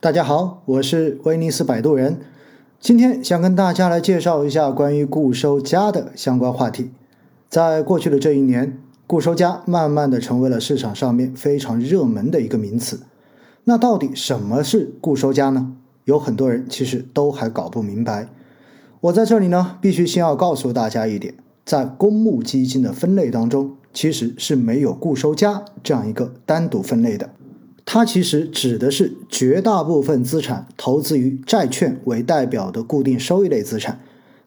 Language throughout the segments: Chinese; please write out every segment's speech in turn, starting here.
大家好，我是威尼斯摆渡人，今天想跟大家来介绍一下关于固收加的相关话题。在过去的这一年，固收加慢慢的成为了市场上面非常热门的一个名词。那到底什么是固收加呢？有很多人其实都还搞不明白。我在这里呢，必须先要告诉大家一点，在公募基金的分类当中，其实是没有固收加这样一个单独分类的。它其实指的是绝大部分资产投资于债券为代表的固定收益类资产，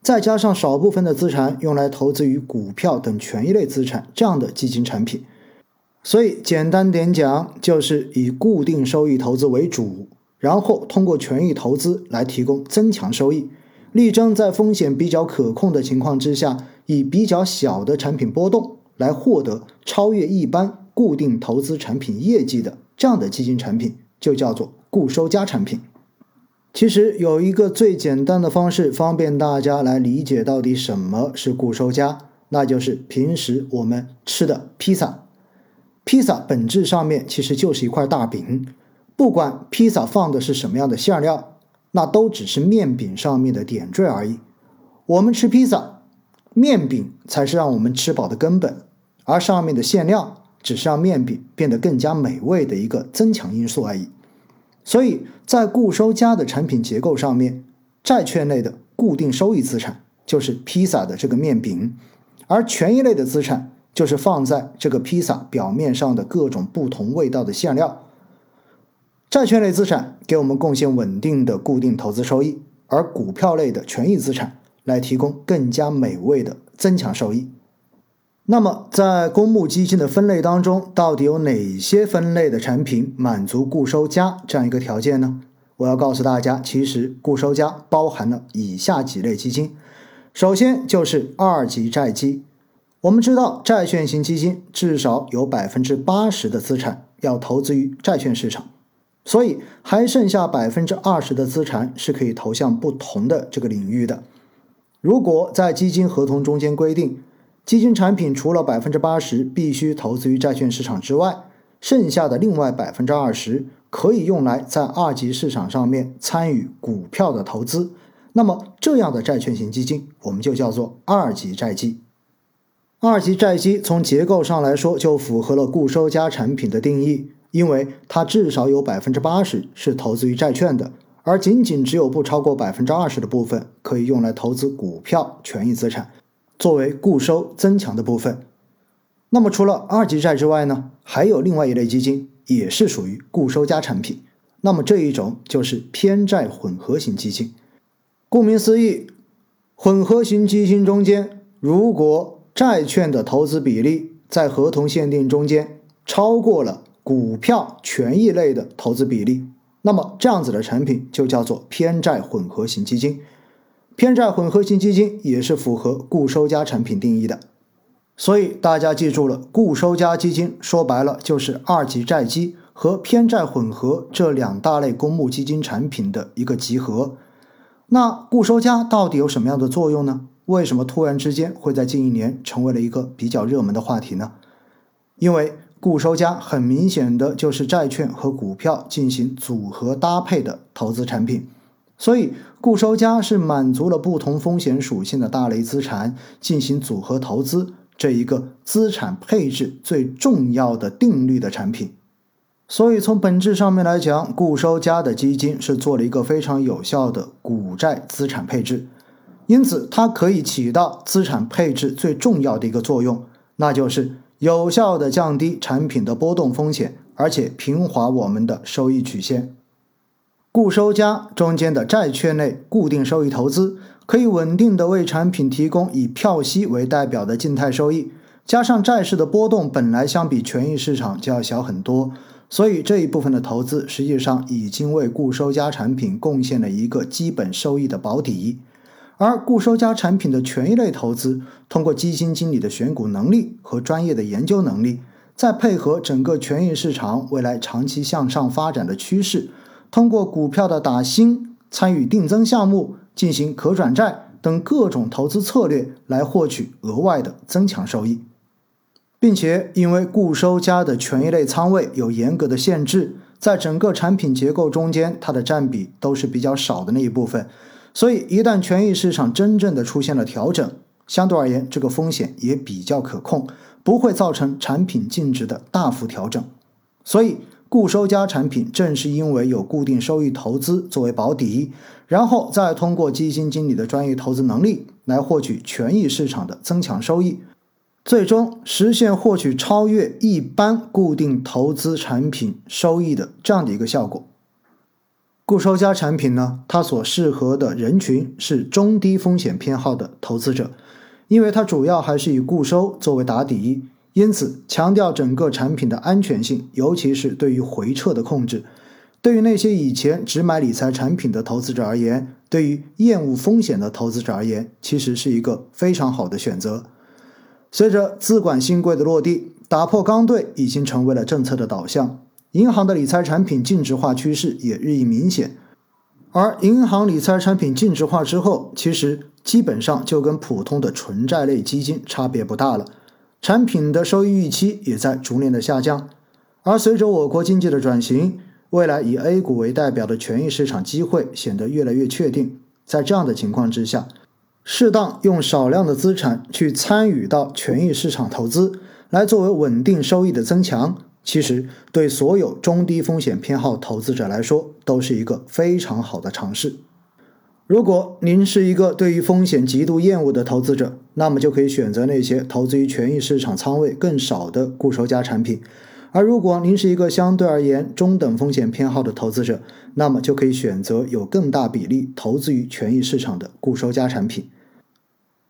再加上少部分的资产用来投资于股票等权益类资产这样的基金产品。所以简单点讲，就是以固定收益投资为主，然后通过权益投资来提供增强收益，力争在风险比较可控的情况之下，以比较小的产品波动来获得超越一般固定投资产品业绩的。这样的基金产品就叫做固收加产品。其实有一个最简单的方式，方便大家来理解到底什么是固收加，那就是平时我们吃的披萨。披萨本质上面其实就是一块大饼，不管披萨放的是什么样的馅料，那都只是面饼上面的点缀而已。我们吃披萨，面饼才是让我们吃饱的根本，而上面的馅料。只是让面饼变得更加美味的一个增强因素而已。所以在固收加的产品结构上面，债券类的固定收益资产就是披萨的这个面饼，而权益类的资产就是放在这个披萨表面上的各种不同味道的馅料。债券类资产给我们贡献稳定的固定投资收益，而股票类的权益资产来提供更加美味的增强收益。那么，在公募基金的分类当中，到底有哪些分类的产品满足固收加这样一个条件呢？我要告诉大家，其实固收加包含了以下几类基金。首先就是二级债基。我们知道，债券型基金至少有百分之八十的资产要投资于债券市场，所以还剩下百分之二十的资产是可以投向不同的这个领域的。如果在基金合同中间规定，基金产品除了百分之八十必须投资于债券市场之外，剩下的另外百分之二十可以用来在二级市场上面参与股票的投资。那么这样的债券型基金，我们就叫做二级债基。二级债基从结构上来说就符合了固收加产品的定义，因为它至少有百分之八十是投资于债券的，而仅仅只有不超过百分之二十的部分可以用来投资股票、权益资产。作为固收增强的部分，那么除了二级债之外呢，还有另外一类基金也是属于固收加产品。那么这一种就是偏债混合型基金。顾名思义，混合型基金中间，如果债券的投资比例在合同限定中间超过了股票、权益类的投资比例，那么这样子的产品就叫做偏债混合型基金。偏债混合型基金也是符合固收加产品定义的，所以大家记住了，固收加基金说白了就是二级债基和偏债混合这两大类公募基金产品的一个集合。那固收加到底有什么样的作用呢？为什么突然之间会在近一年成为了一个比较热门的话题呢？因为固收加很明显的就是债券和股票进行组合搭配的投资产品。所以，固收加是满足了不同风险属性的大类资产进行组合投资这一个资产配置最重要的定律的产品。所以，从本质上面来讲，固收加的基金是做了一个非常有效的股债资产配置，因此它可以起到资产配置最重要的一个作用，那就是有效的降低产品的波动风险，而且平滑我们的收益曲线。固收加中间的债券类固定收益投资，可以稳定的为产品提供以票息为代表的静态收益，加上债市的波动本来相比权益市场就要小很多，所以这一部分的投资实际上已经为固收加产品贡献了一个基本收益的保底。而固收加产品的权益类投资，通过基金经理的选股能力和专业的研究能力，再配合整个权益市场未来长期向上发展的趋势。通过股票的打新、参与定增项目、进行可转债等各种投资策略来获取额外的增强收益，并且因为固收加的权益类仓位有严格的限制，在整个产品结构中间，它的占比都是比较少的那一部分。所以，一旦权益市场真正的出现了调整，相对而言，这个风险也比较可控，不会造成产品净值的大幅调整。所以，固收加产品正是因为有固定收益投资作为保底，然后再通过基金经理的专业投资能力来获取权益市场的增强收益，最终实现获取超越一般固定投资产品收益的这样的一个效果。固收加产品呢，它所适合的人群是中低风险偏好的投资者。因为它主要还是以固收作为打底，因此强调整个产品的安全性，尤其是对于回撤的控制。对于那些以前只买理财产品的投资者而言，对于厌恶风险的投资者而言，其实是一个非常好的选择。随着资管新规的落地，打破刚兑已经成为了政策的导向，银行的理财产品净值化趋势也日益明显。而银行理财产品净值化之后，其实基本上就跟普通的纯债类基金差别不大了，产品的收益预期也在逐年的下降。而随着我国经济的转型，未来以 A 股为代表的权益市场机会显得越来越确定。在这样的情况之下，适当用少量的资产去参与到权益市场投资，来作为稳定收益的增强。其实，对所有中低风险偏好投资者来说，都是一个非常好的尝试。如果您是一个对于风险极度厌恶的投资者，那么就可以选择那些投资于权益市场仓位更少的固收加产品；而如果您是一个相对而言中等风险偏好的投资者，那么就可以选择有更大比例投资于权益市场的固收加产品。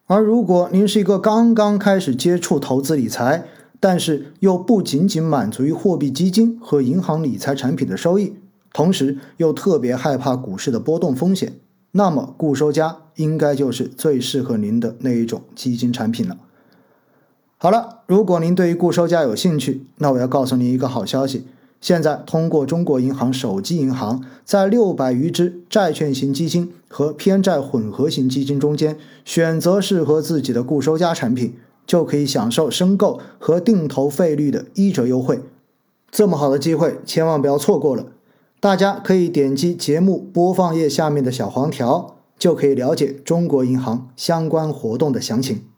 而如果您是一个刚刚开始接触投资理财，但是又不仅仅满足于货币基金和银行理财产品的收益，同时又特别害怕股市的波动风险，那么固收加应该就是最适合您的那一种基金产品了。好了，如果您对于固收加有兴趣，那我要告诉您一个好消息：现在通过中国银行手机银行，在六百余只债券型基金和偏债混合型基金中间，选择适合自己的固收加产品。就可以享受申购和定投费率的一折优惠，这么好的机会千万不要错过了。大家可以点击节目播放页下面的小黄条，就可以了解中国银行相关活动的详情。